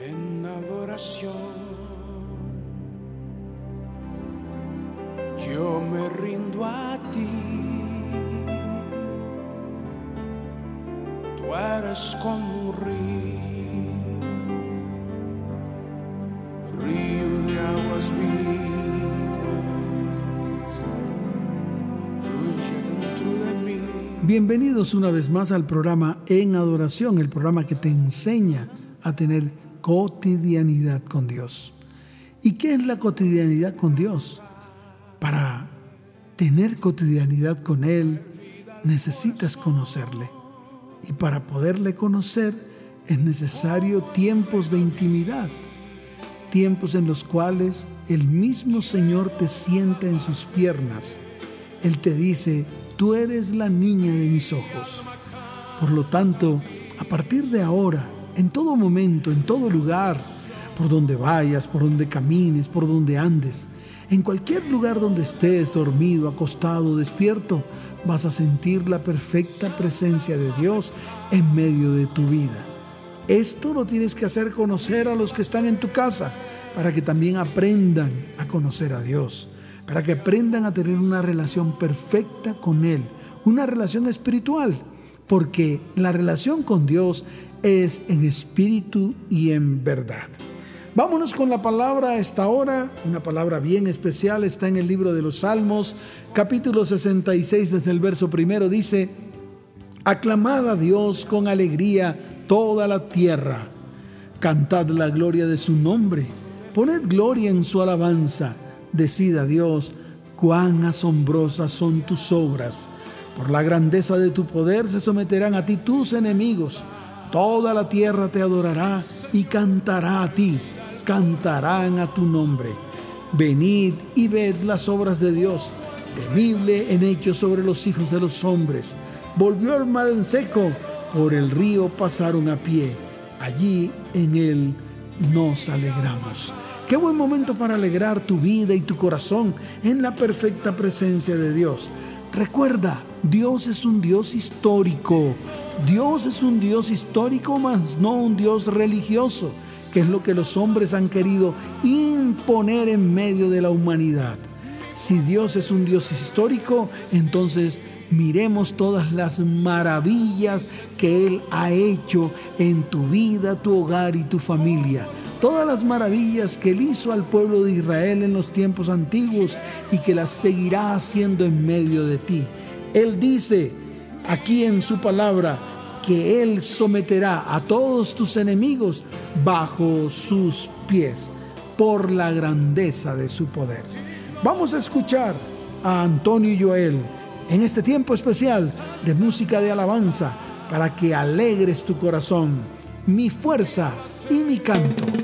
en adoración. Yo me rindo a ti. Tú eres como un río, río de aguas vivas, de mí. Bienvenidos una vez más al programa En Adoración, el programa que te enseña a tener cotidianidad con Dios. ¿Y qué es la cotidianidad con Dios? Para tener cotidianidad con Él, necesitas conocerle. Y para poderle conocer es necesario tiempos de intimidad, tiempos en los cuales el mismo Señor te sienta en sus piernas. Él te dice, tú eres la niña de mis ojos. Por lo tanto, a partir de ahora, en todo momento, en todo lugar, por donde vayas, por donde camines, por donde andes, en cualquier lugar donde estés, dormido, acostado, despierto, vas a sentir la perfecta presencia de Dios en medio de tu vida. Esto lo tienes que hacer conocer a los que están en tu casa para que también aprendan a conocer a Dios, para que aprendan a tener una relación perfecta con Él, una relación espiritual, porque la relación con Dios es en espíritu y en verdad. Vámonos con la palabra a esta hora, una palabra bien especial, está en el libro de los Salmos, capítulo 66, desde el verso primero, dice, Aclamad a Dios con alegría toda la tierra, cantad la gloria de su nombre, poned gloria en su alabanza, decid a Dios, cuán asombrosas son tus obras, por la grandeza de tu poder se someterán a ti tus enemigos, toda la tierra te adorará y cantará a ti cantarán a tu nombre. Venid y ved las obras de Dios, temible en hechos sobre los hijos de los hombres. Volvió el mar en seco, por el río pasaron a pie. Allí en él nos alegramos. Qué buen momento para alegrar tu vida y tu corazón en la perfecta presencia de Dios. Recuerda, Dios es un Dios histórico. Dios es un Dios histórico, mas no un Dios religioso que es lo que los hombres han querido imponer en medio de la humanidad. Si Dios es un Dios histórico, entonces miremos todas las maravillas que Él ha hecho en tu vida, tu hogar y tu familia. Todas las maravillas que Él hizo al pueblo de Israel en los tiempos antiguos y que las seguirá haciendo en medio de ti. Él dice aquí en su palabra, que Él someterá a todos tus enemigos bajo sus pies por la grandeza de su poder. Vamos a escuchar a Antonio y Joel en este tiempo especial de música de alabanza para que alegres tu corazón, mi fuerza y mi canto.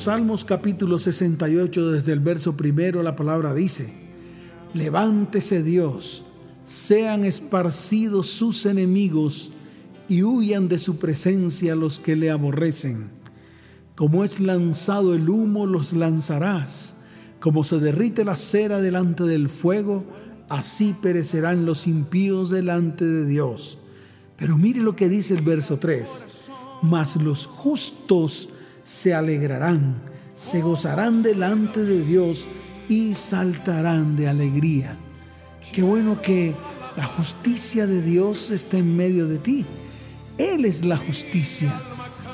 Salmos capítulo 68 desde el verso primero la palabra dice, levántese Dios, sean esparcidos sus enemigos y huyan de su presencia los que le aborrecen. Como es lanzado el humo, los lanzarás. Como se derrite la cera delante del fuego, así perecerán los impíos delante de Dios. Pero mire lo que dice el verso 3. Mas los justos se alegrarán, se gozarán delante de Dios y saltarán de alegría. Qué bueno que la justicia de Dios está en medio de ti. Él es la justicia.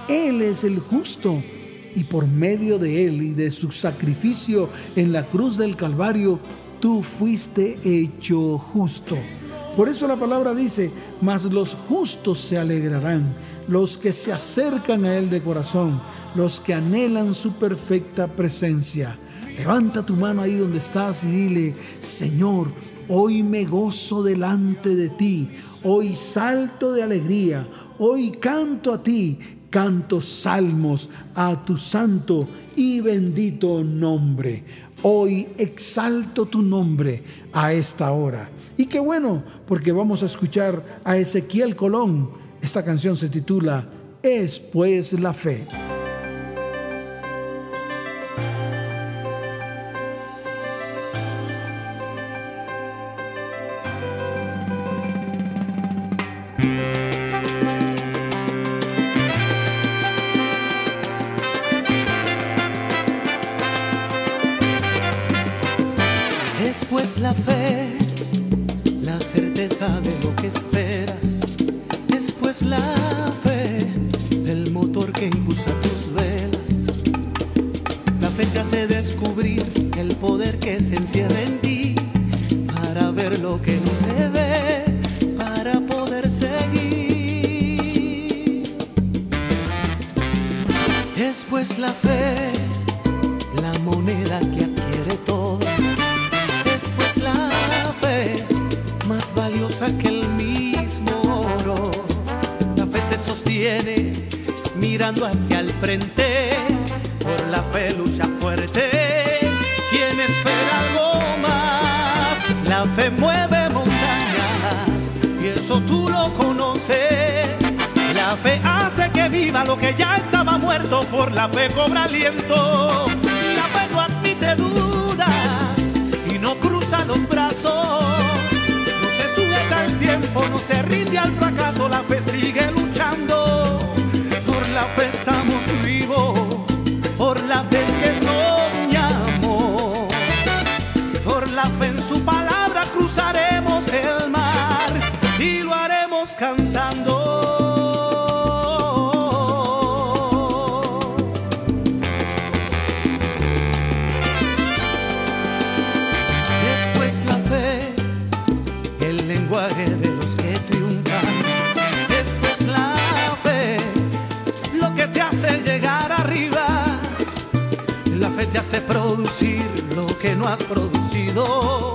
Él es el justo. Y por medio de Él y de su sacrificio en la cruz del Calvario, tú fuiste hecho justo. Por eso la palabra dice, mas los justos se alegrarán, los que se acercan a Él de corazón, los que anhelan su perfecta presencia. Levanta tu mano ahí donde estás y dile, Señor, hoy me gozo delante de ti, hoy salto de alegría, hoy canto a ti, canto salmos a tu santo y bendito nombre. Hoy exalto tu nombre a esta hora. Y qué bueno, porque vamos a escuchar a Ezequiel Colón. Esta canción se titula Es pues la fe. La fe hace que viva lo que ya estaba muerto, por la fe cobra aliento. La fe no admite dudas y no cruza los brazos. No se sujeta al tiempo, no se rinde al fracaso, la fe sigue luchando. Por la fe estamos producir lo que no has producido.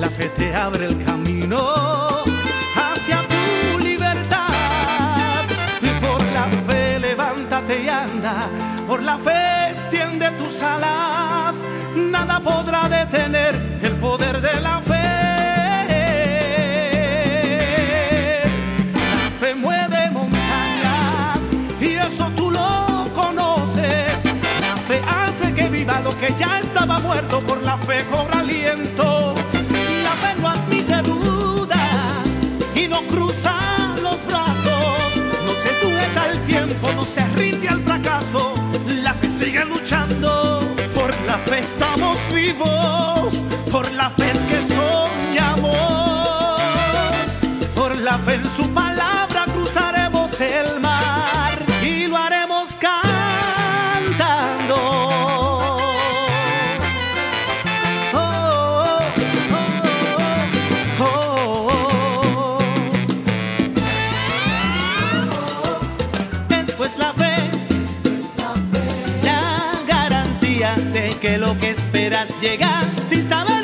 La fe te abre el camino hacia tu libertad. Y por la fe levántate y anda. Por la fe extiende tus alas. Nada podrá detener el poder de la fe. Hace que ya estaba muerto, por la fe cobra aliento. La fe no admite dudas y no cruza los brazos. No se sujeta al tiempo, no se rinde al fracaso. La fe sigue luchando, por la fe estamos vivos, por la fe es que soñamos. Por la fe en su palabra esperas llega sin saber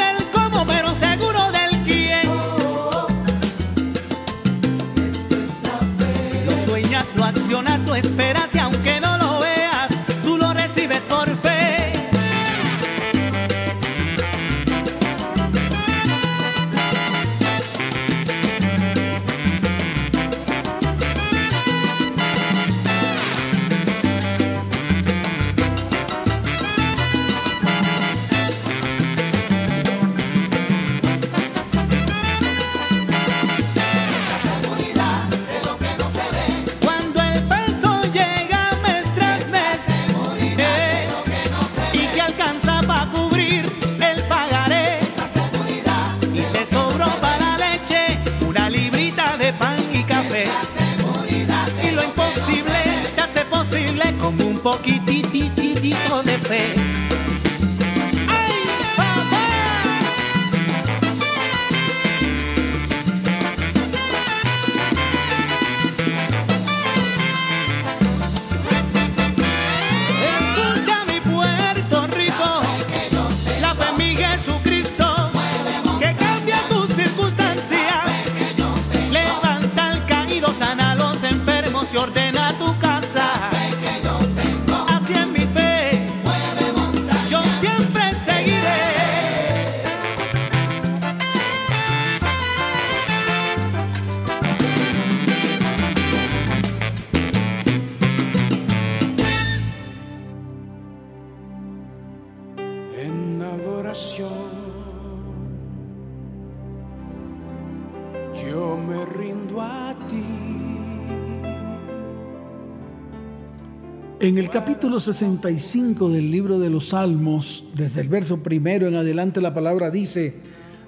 En el capítulo 65 del libro de los Salmos, desde el verso primero en adelante, la palabra dice,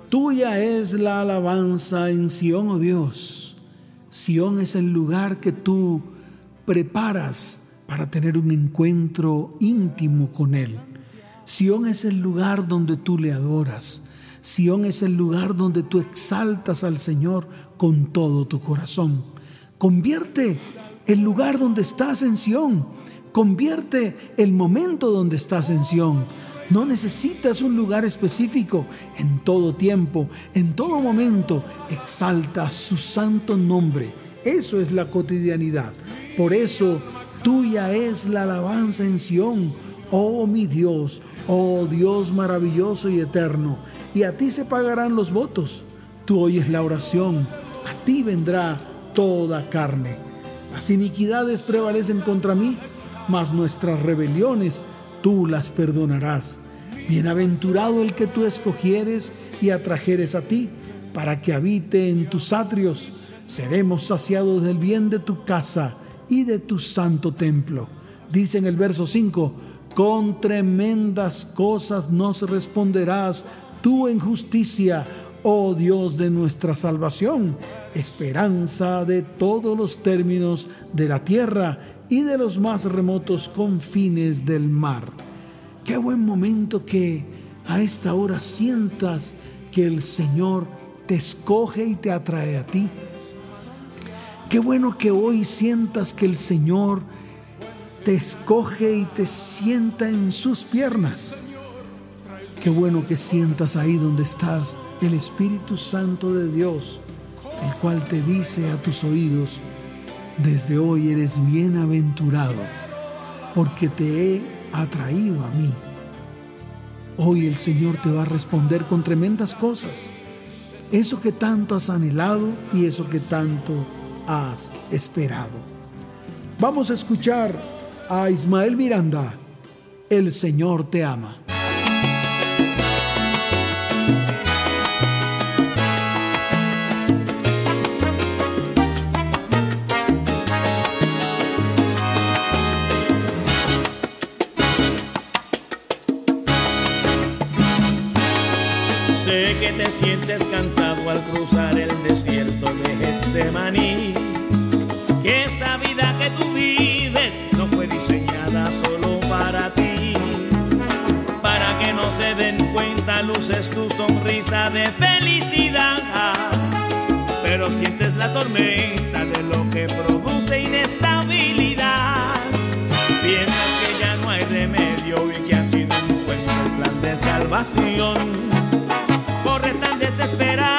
Tuya es la alabanza en Sión, oh Dios. Sión es el lugar que tú preparas para tener un encuentro íntimo con Él. Sión es el lugar donde tú le adoras. Sión es el lugar donde tú exaltas al Señor con todo tu corazón. Convierte el lugar donde estás en Sión. Convierte el momento donde estás en Sión. No necesitas un lugar específico. En todo tiempo, en todo momento, exalta su santo nombre. Eso es la cotidianidad. Por eso, tuya es la alabanza en Sión. Oh mi Dios, oh Dios maravilloso y eterno. Y a ti se pagarán los votos. Tú oyes la oración. A ti vendrá toda carne. Las iniquidades prevalecen contra mí, mas nuestras rebeliones tú las perdonarás. Bienaventurado el que tú escogieres y atrajeres a ti, para que habite en tus atrios. Seremos saciados del bien de tu casa y de tu santo templo. Dice en el verso 5, con tremendas cosas nos responderás tú en justicia, oh Dios de nuestra salvación, esperanza de todos los términos de la tierra y de los más remotos confines del mar. Qué buen momento que a esta hora sientas que el Señor te escoge y te atrae a ti. Qué bueno que hoy sientas que el Señor te escoge y te sienta en sus piernas. Qué bueno que sientas ahí donde estás el Espíritu Santo de Dios, el cual te dice a tus oídos, desde hoy eres bienaventurado, porque te he atraído a mí. Hoy el Señor te va a responder con tremendas cosas. Eso que tanto has anhelado y eso que tanto has esperado. Vamos a escuchar a Ismael Miranda. El Señor te ama. Getsemaní. Que esa vida que tú vives no fue diseñada solo para ti. Para que no se den cuenta, luces tu sonrisa de felicidad. Pero sientes la tormenta de lo que produce inestabilidad. Piensas que ya no hay remedio y que así no encuentras el plan de salvación. Corres tan desesperado,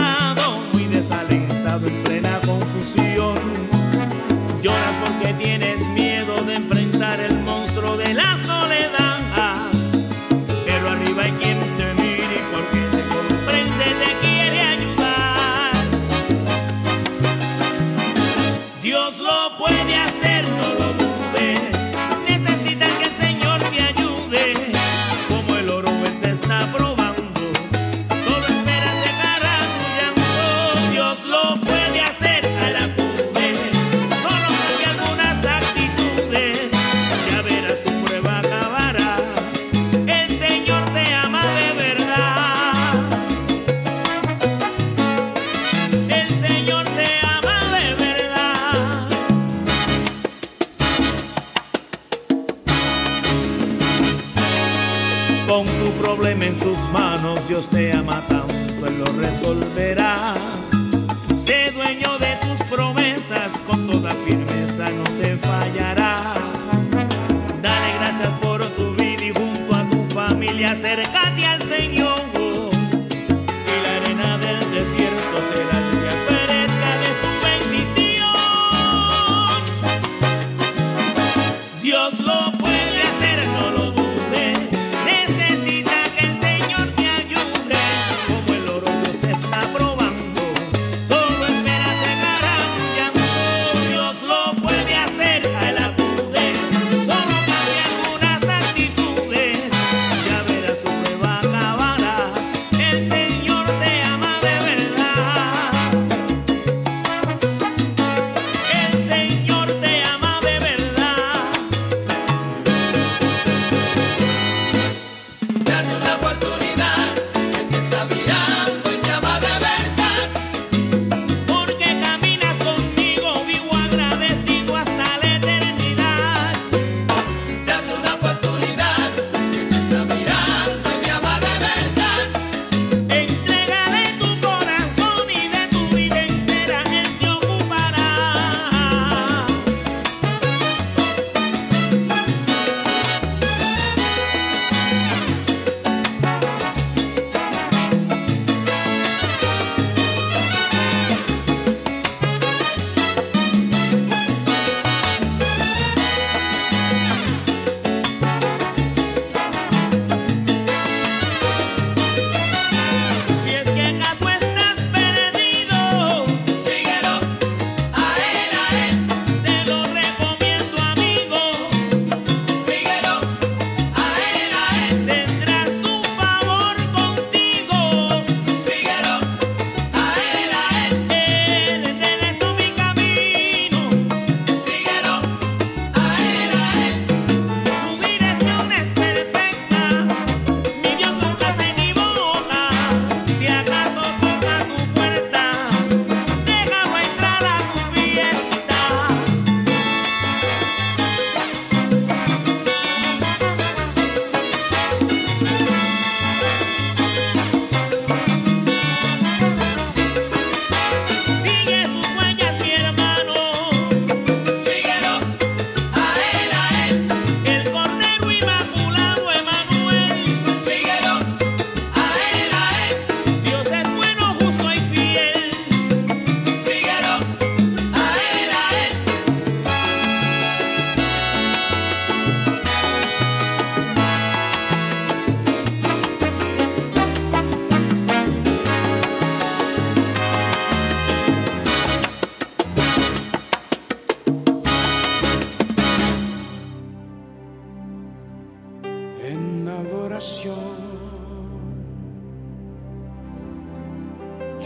adoración.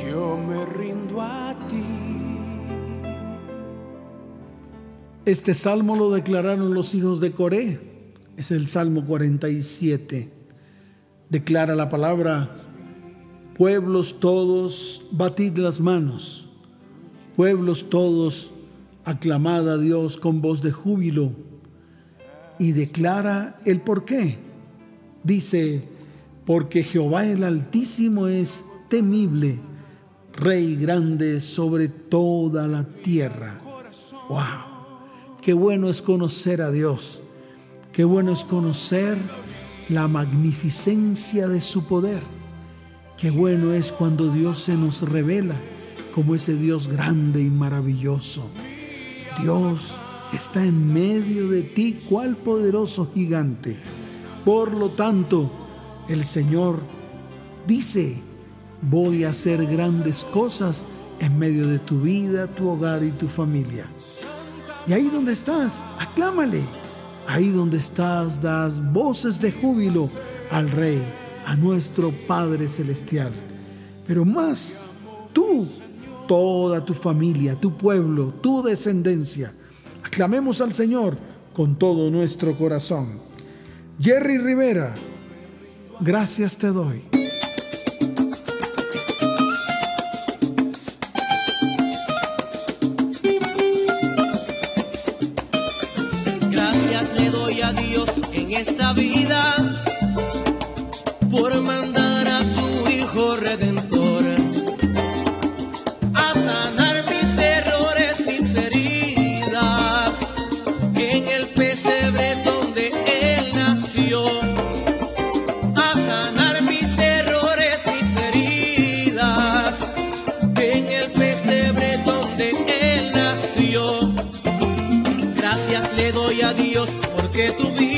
Yo me rindo a ti. Este salmo lo declararon los hijos de Coré. Es el Salmo 47. Declara la palabra, pueblos todos, batid las manos. Pueblos todos, aclamad a Dios con voz de júbilo. Y declara el por qué. Dice, porque Jehová el Altísimo es temible, Rey grande sobre toda la tierra. ¡Wow! Qué bueno es conocer a Dios. Qué bueno es conocer la magnificencia de su poder. Qué bueno es cuando Dios se nos revela como ese Dios grande y maravilloso. Dios está en medio de ti, cual poderoso gigante. Por lo tanto, el Señor dice, voy a hacer grandes cosas en medio de tu vida, tu hogar y tu familia. Y ahí donde estás, aclámale. Ahí donde estás, das voces de júbilo al Rey, a nuestro Padre Celestial. Pero más, tú, toda tu familia, tu pueblo, tu descendencia, aclamemos al Señor con todo nuestro corazón. Jerry Rivera, gracias te doy. Dios porque tú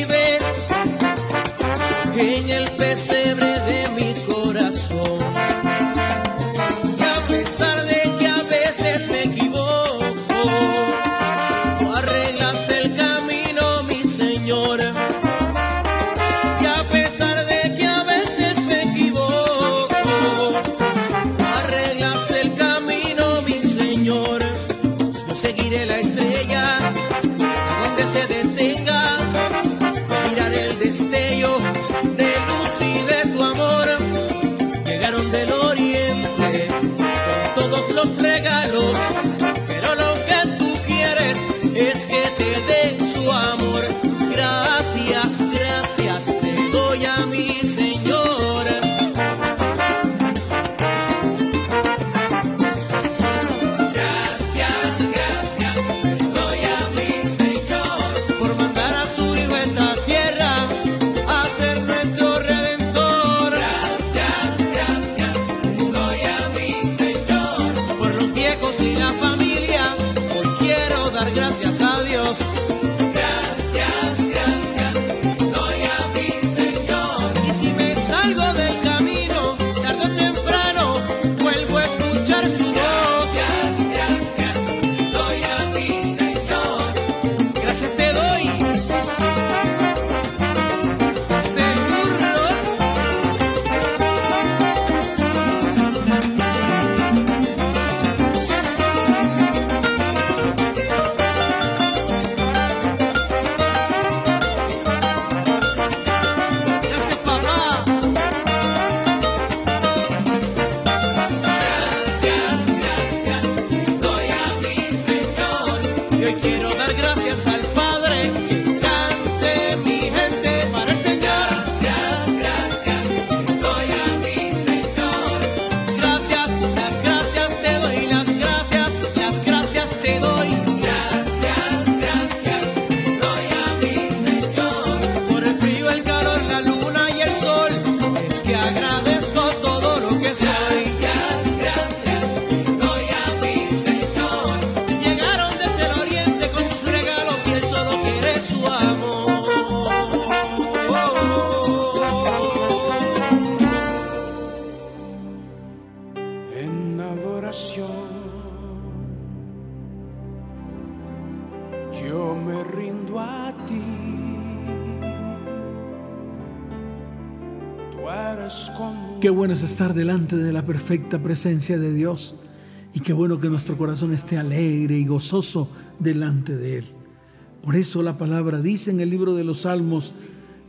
es estar delante de la perfecta presencia de Dios. Y qué bueno que nuestro corazón esté alegre y gozoso delante de Él. Por eso la palabra dice en el libro de los Salmos,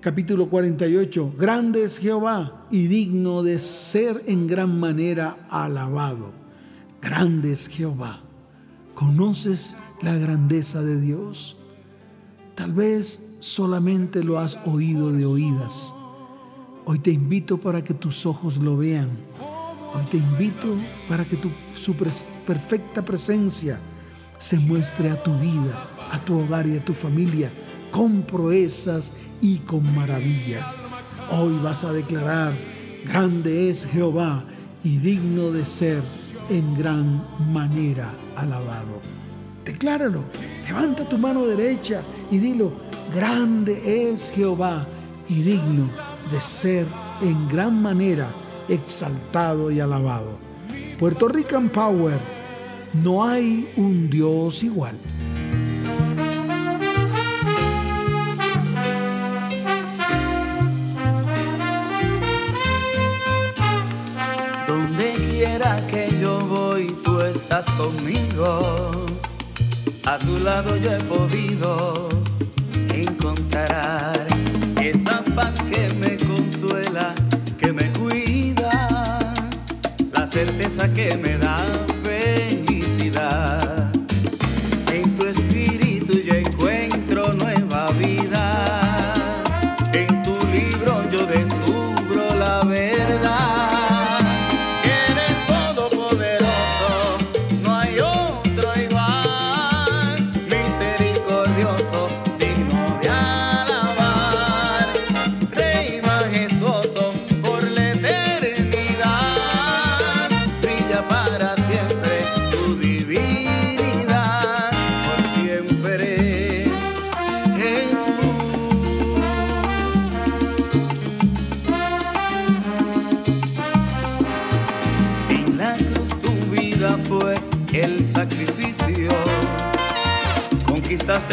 capítulo 48, grande es Jehová y digno de ser en gran manera alabado. Grande es Jehová. ¿Conoces la grandeza de Dios? Tal vez solamente lo has oído de oídas. Hoy te invito para que tus ojos lo vean. Hoy te invito para que tu, su perfecta presencia se muestre a tu vida, a tu hogar y a tu familia con proezas y con maravillas. Hoy vas a declarar, grande es Jehová y digno de ser en gran manera alabado. Decláralo, levanta tu mano derecha y dilo, grande es Jehová y digno de ser en gran manera exaltado y alabado. Puerto Rican Power, no hay un Dios igual. Donde quiera que yo voy, tú estás conmigo. A tu lado yo he podido encontrar esa paz que me consuela, que me cuida, la certeza que me da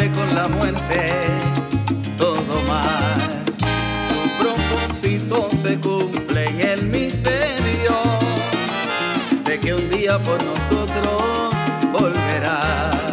Con la muerte todo mal. Tu propósito se cumple en el misterio de que un día por nosotros volverás.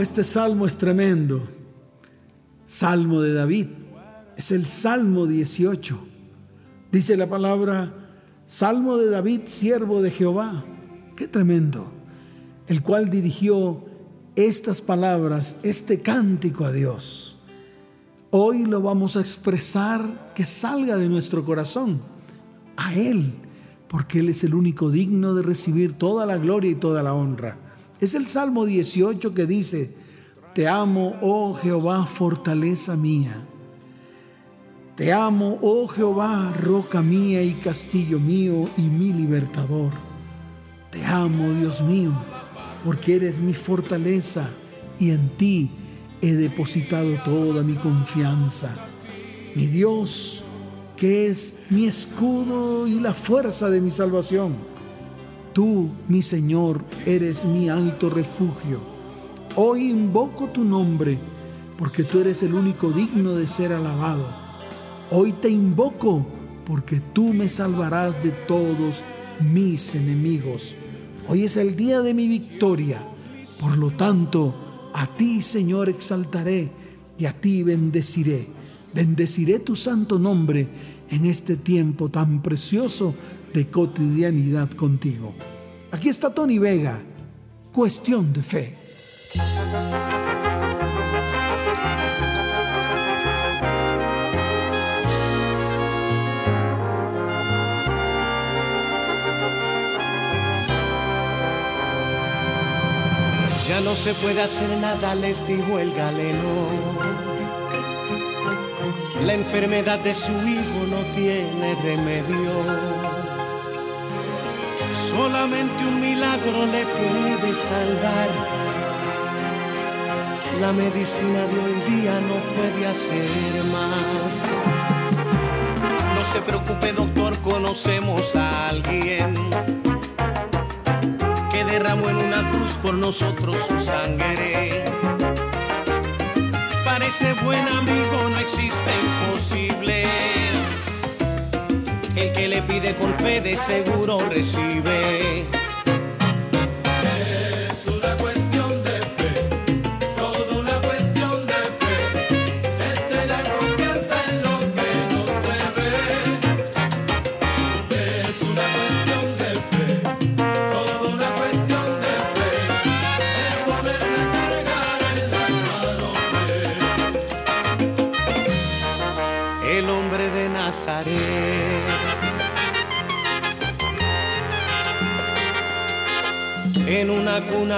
Este salmo es tremendo. Salmo de David. Es el Salmo 18. Dice la palabra, Salmo de David, siervo de Jehová. Qué tremendo. El cual dirigió estas palabras, este cántico a Dios. Hoy lo vamos a expresar que salga de nuestro corazón a Él, porque Él es el único digno de recibir toda la gloria y toda la honra. Es el Salmo 18 que dice, Te amo, oh Jehová, fortaleza mía. Te amo, oh Jehová, roca mía y castillo mío y mi libertador. Te amo, Dios mío, porque eres mi fortaleza y en ti he depositado toda mi confianza. Mi Dios, que es mi escudo y la fuerza de mi salvación. Tú, mi Señor, eres mi alto refugio. Hoy invoco tu nombre, porque tú eres el único digno de ser alabado. Hoy te invoco, porque tú me salvarás de todos mis enemigos. Hoy es el día de mi victoria. Por lo tanto, a ti, Señor, exaltaré y a ti bendeciré. Bendeciré tu santo nombre en este tiempo tan precioso de cotidianidad contigo. Aquí está Tony Vega, cuestión de fe. Ya no se puede hacer nada, les dijo el galeno. La enfermedad de su hijo no tiene remedio. Solamente un milagro le puede salvar. La medicina de hoy día no puede hacer más. No se preocupe, doctor, conocemos a alguien que derramó en una cruz por nosotros su sangre. Parece buen amigo, no existe imposible. El que le pide con fe de seguro recibe.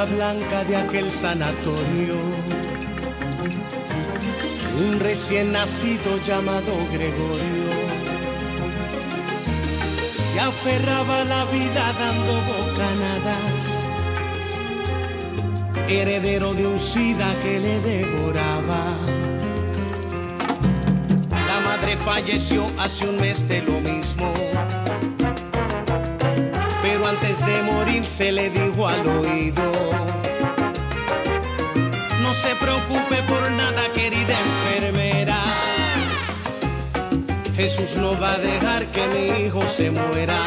Blanca de aquel sanatorio, un recién nacido llamado Gregorio se aferraba a la vida dando bocanadas, heredero de un sida que le devoraba. La madre falleció hace un mes de lo mismo. Pero antes de morir se le dijo al oído. No se preocupe por nada, querida enfermera. Jesús no va a dejar que mi hijo se muera.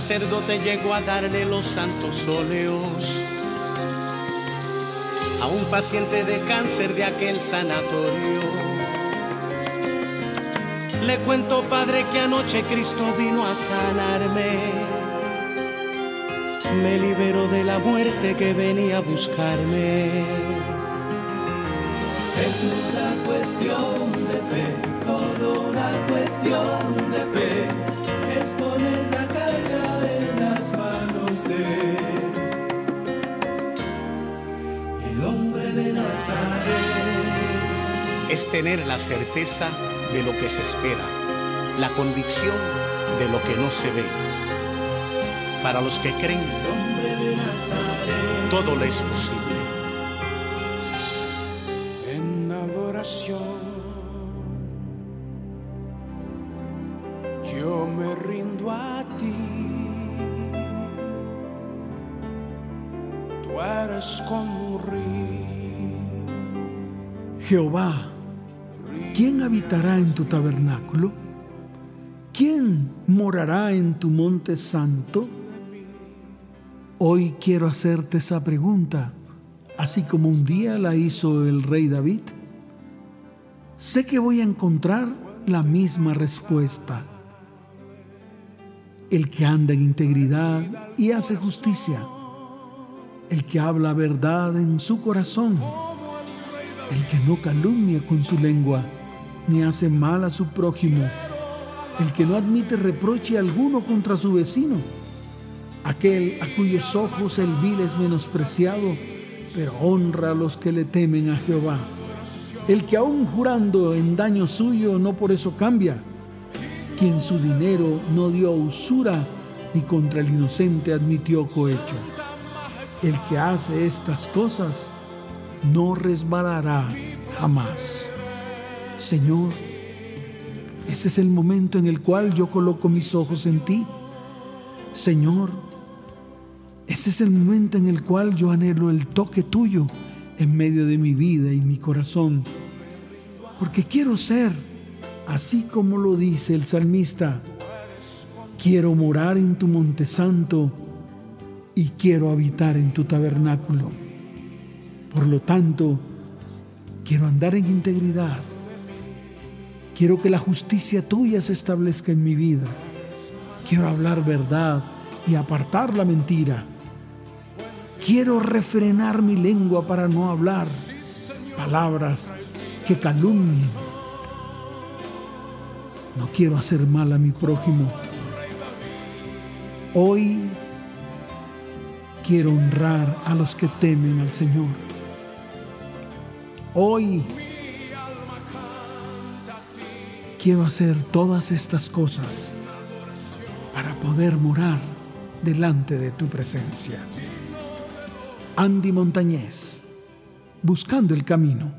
Sacerdote llegó a darle los santos óleos a un paciente de cáncer de aquel sanatorio. Le cuento, padre, que anoche Cristo vino a sanarme. Me liberó de la muerte que venía a buscarme. Es una cuestión de fe, todo una cuestión de fe. El hombre de Nazaret. es tener la certeza de lo que se espera, la convicción de lo que no se ve. Para los que creen, todo le es posible. Jehová, ¿quién habitará en tu tabernáculo? ¿Quién morará en tu monte santo? Hoy quiero hacerte esa pregunta, así como un día la hizo el rey David. Sé que voy a encontrar la misma respuesta. El que anda en integridad y hace justicia. El que habla verdad en su corazón el que no calumnia con su lengua, ni hace mal a su prójimo, el que no admite reproche alguno contra su vecino, aquel a cuyos ojos el vil es menospreciado, pero honra a los que le temen a Jehová, el que aún jurando en daño suyo no por eso cambia, quien su dinero no dio usura ni contra el inocente admitió cohecho. El que hace estas cosas no resbalará jamás. Señor, ese es el momento en el cual yo coloco mis ojos en ti. Señor, ese es el momento en el cual yo anhelo el toque tuyo en medio de mi vida y mi corazón. Porque quiero ser, así como lo dice el salmista, quiero morar en tu monte santo y quiero habitar en tu tabernáculo. Por lo tanto, quiero andar en integridad. Quiero que la justicia tuya se establezca en mi vida. Quiero hablar verdad y apartar la mentira. Quiero refrenar mi lengua para no hablar palabras que calumnien. No quiero hacer mal a mi prójimo. Hoy quiero honrar a los que temen al Señor. Hoy quiero hacer todas estas cosas para poder morar delante de tu presencia. Andy Montañez, buscando el camino.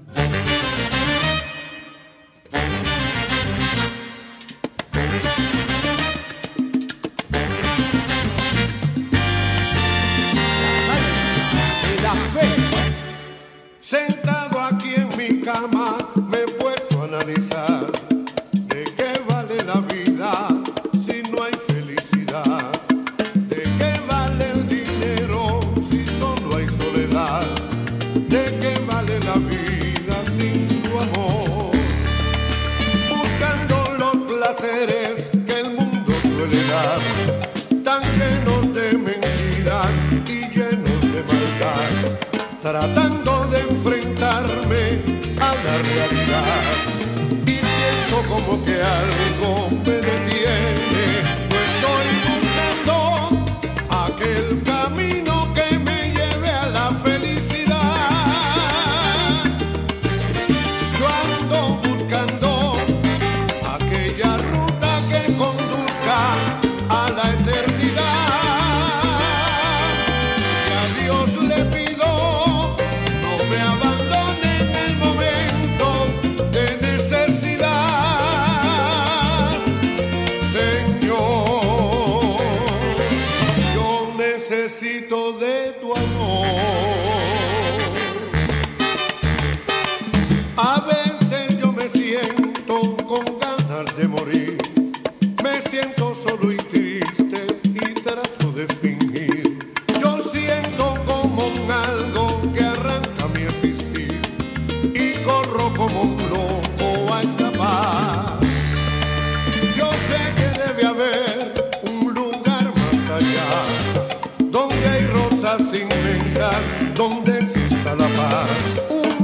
Donde exista la paz.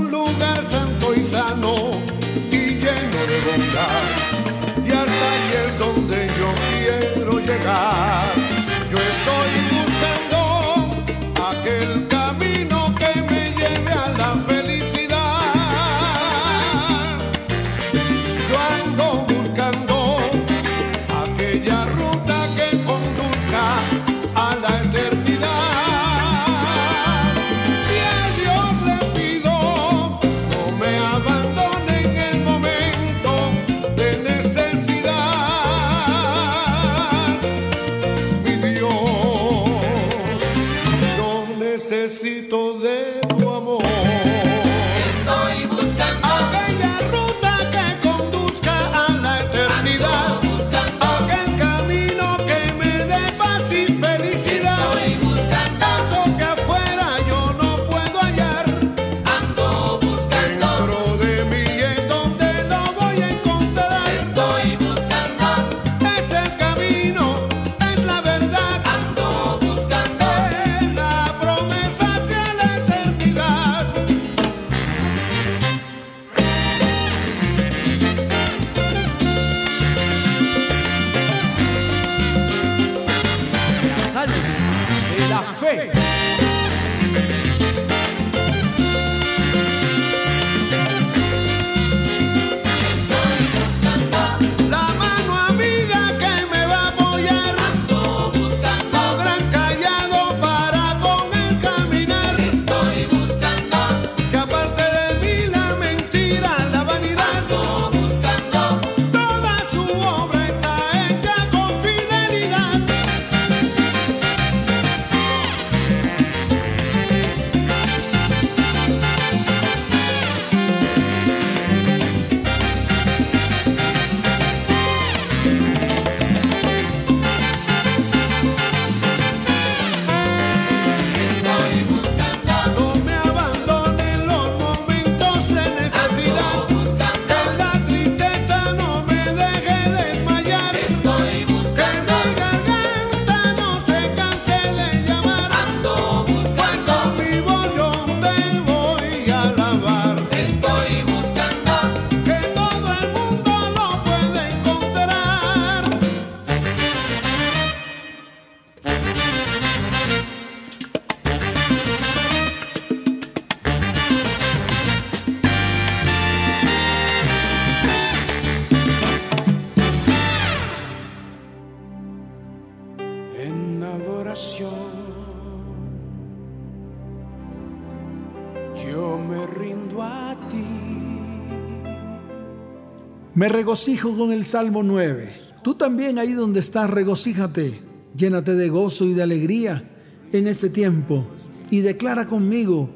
Regocijo con el Salmo 9. Tú también ahí donde estás, regocíjate, llénate de gozo y de alegría en este tiempo y declara conmigo,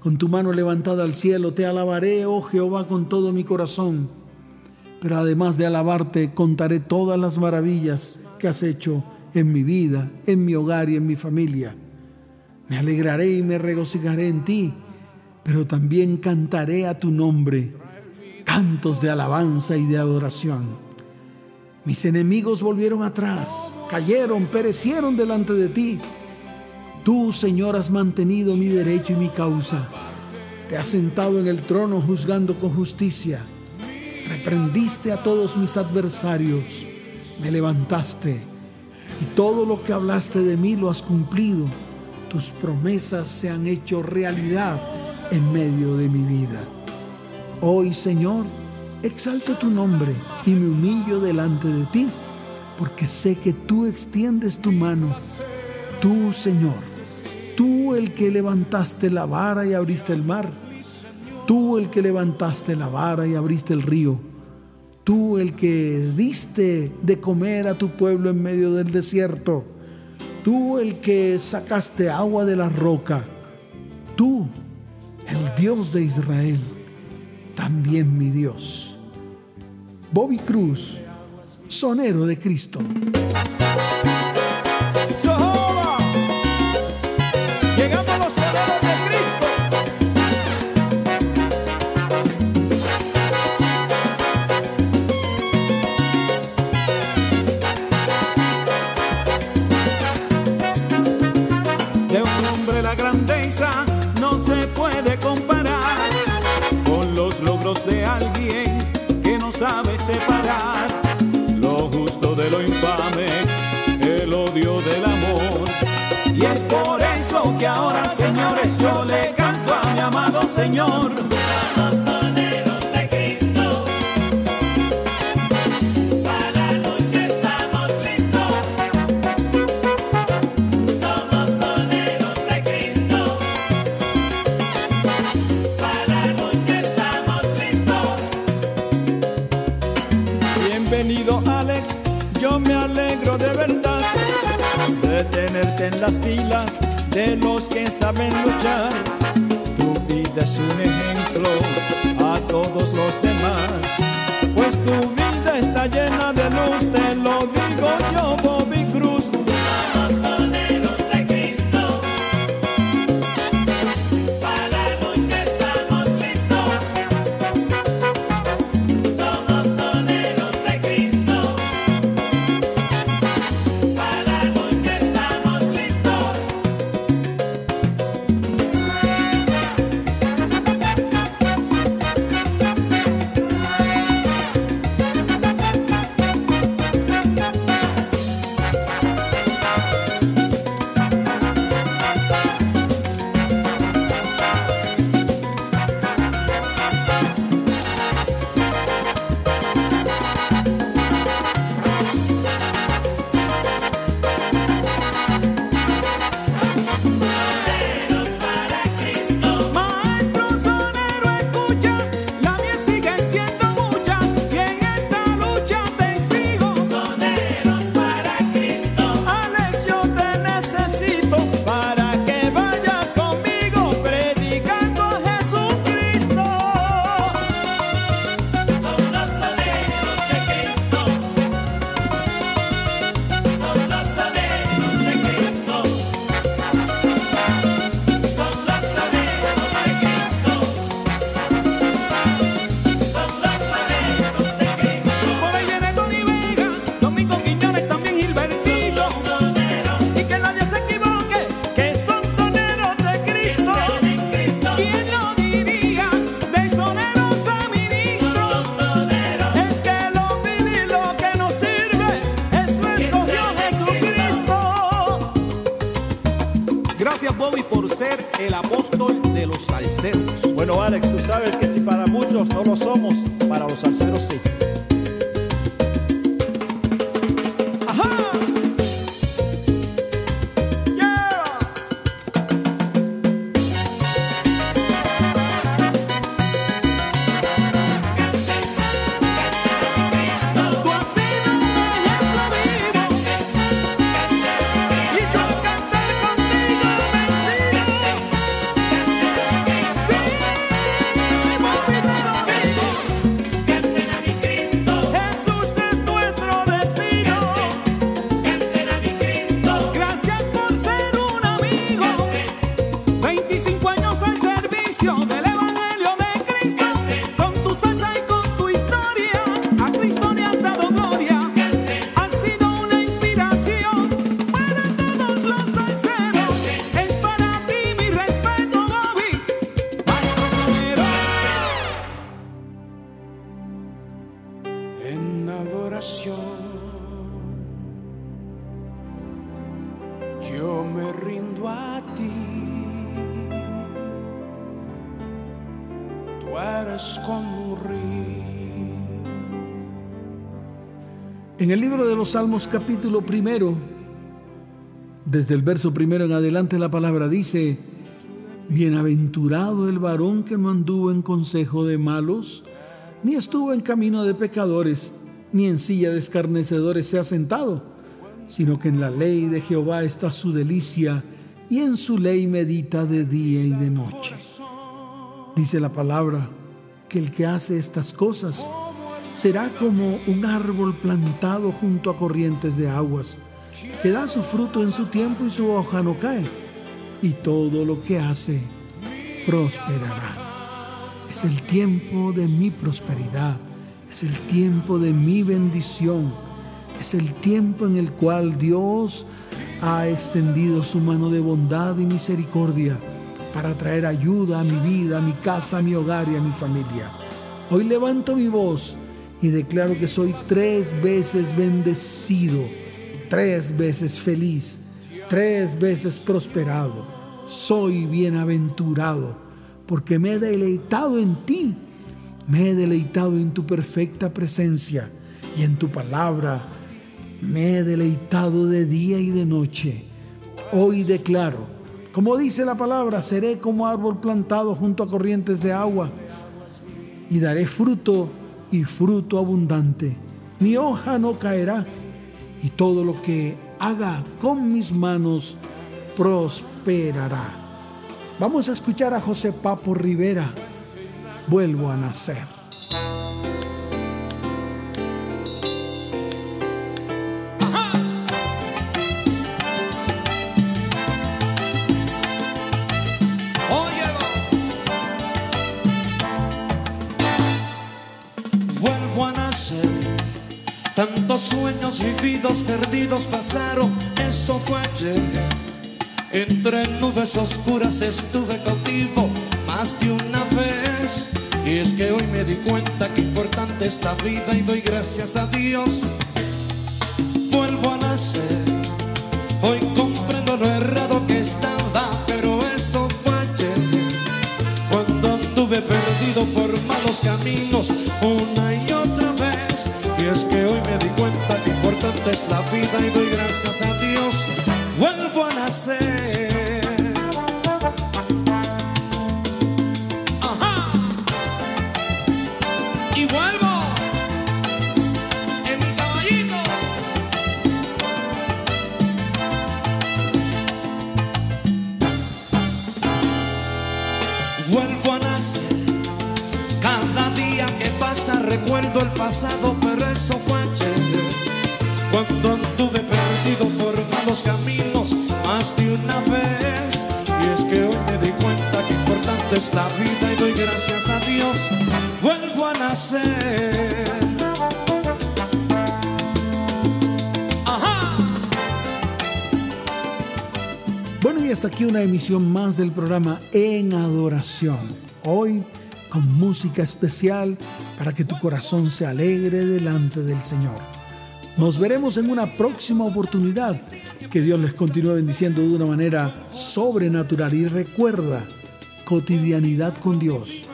con tu mano levantada al cielo, te alabaré, oh Jehová, con todo mi corazón. Pero además de alabarte, contaré todas las maravillas que has hecho en mi vida, en mi hogar y en mi familia. Me alegraré y me regocijaré en ti, pero también cantaré a tu nombre cantos de alabanza y de adoración. Mis enemigos volvieron atrás, cayeron, perecieron delante de ti. Tú, Señor, has mantenido mi derecho y mi causa. Te has sentado en el trono juzgando con justicia. Reprendiste a todos mis adversarios. Me levantaste y todo lo que hablaste de mí lo has cumplido. Tus promesas se han hecho realidad en medio de mi vida. Hoy, Señor, exalto tu nombre y me humillo delante de ti, porque sé que tú extiendes tu mano. Tú, Señor, tú el que levantaste la vara y abriste el mar. Tú el que levantaste la vara y abriste el río. Tú el que diste de comer a tu pueblo en medio del desierto. Tú el que sacaste agua de la roca. Tú, el Dios de Israel también mi Dios. Bobby Cruz, sonero de Cristo. Señor, somos soneros de Cristo. Para la noche estamos listos. Somos soneros de Cristo. Para la noche estamos listos. Bienvenido, Alex. Yo me alegro de verdad de tenerte en las filas de los que saben luchar. Tu vida es un ejemplo a todos los demás. Alex, tú sabes que si para muchos no lo somos, Salmos capítulo primero, desde el verso primero en adelante la palabra dice, Bienaventurado el varón que no anduvo en consejo de malos, ni estuvo en camino de pecadores, ni en silla de escarnecedores se ha sentado, sino que en la ley de Jehová está su delicia, y en su ley medita de día y de noche. Dice la palabra que el que hace estas cosas, será como un árbol plantado junto a corrientes de aguas, que da su fruto en su tiempo y su hoja no cae, y todo lo que hace prosperará. Es el tiempo de mi prosperidad, es el tiempo de mi bendición, es el tiempo en el cual Dios ha extendido su mano de bondad y misericordia para traer ayuda a mi vida, a mi casa, a mi hogar y a mi familia. Hoy levanto mi voz y declaro que soy tres veces bendecido, tres veces feliz, tres veces prosperado. Soy bienaventurado porque me he deleitado en ti, me he deleitado en tu perfecta presencia y en tu palabra. Me he deleitado de día y de noche. Hoy declaro, como dice la palabra, seré como árbol plantado junto a corrientes de agua y daré fruto y fruto abundante. Mi hoja no caerá y todo lo que haga con mis manos prosperará. Vamos a escuchar a José Papo Rivera. Vuelvo a nacer. Tantos sueños vividos, perdidos pasaron. Eso fue ayer. Entre nubes oscuras estuve cautivo más de una vez. Y es que hoy me di cuenta que importante es la vida y doy gracias a Dios. Vuelvo a nacer. Hoy comprendo lo errado que estaba, pero eso fue ayer. Cuando anduve perdido por malos caminos una y otra vez. Y es que hoy me di cuenta que importante es la vida y doy gracias a Dios. Vuelvo a nacer. Aquí una emisión más del programa En Adoración. Hoy con música especial para que tu corazón se alegre delante del Señor. Nos veremos en una próxima oportunidad. Que Dios les continúe bendiciendo de una manera sobrenatural. Y recuerda, cotidianidad con Dios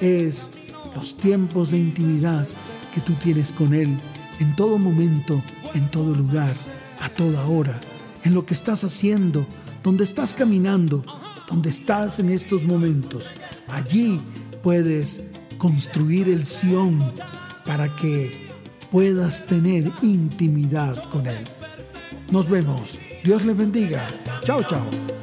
es los tiempos de intimidad que tú tienes con Él en todo momento, en todo lugar, a toda hora, en lo que estás haciendo, donde estás caminando, donde estás en estos momentos. Allí puedes construir el Sión para que puedas tener intimidad con Él. Nos vemos. Dios les bendiga. Chao, chao.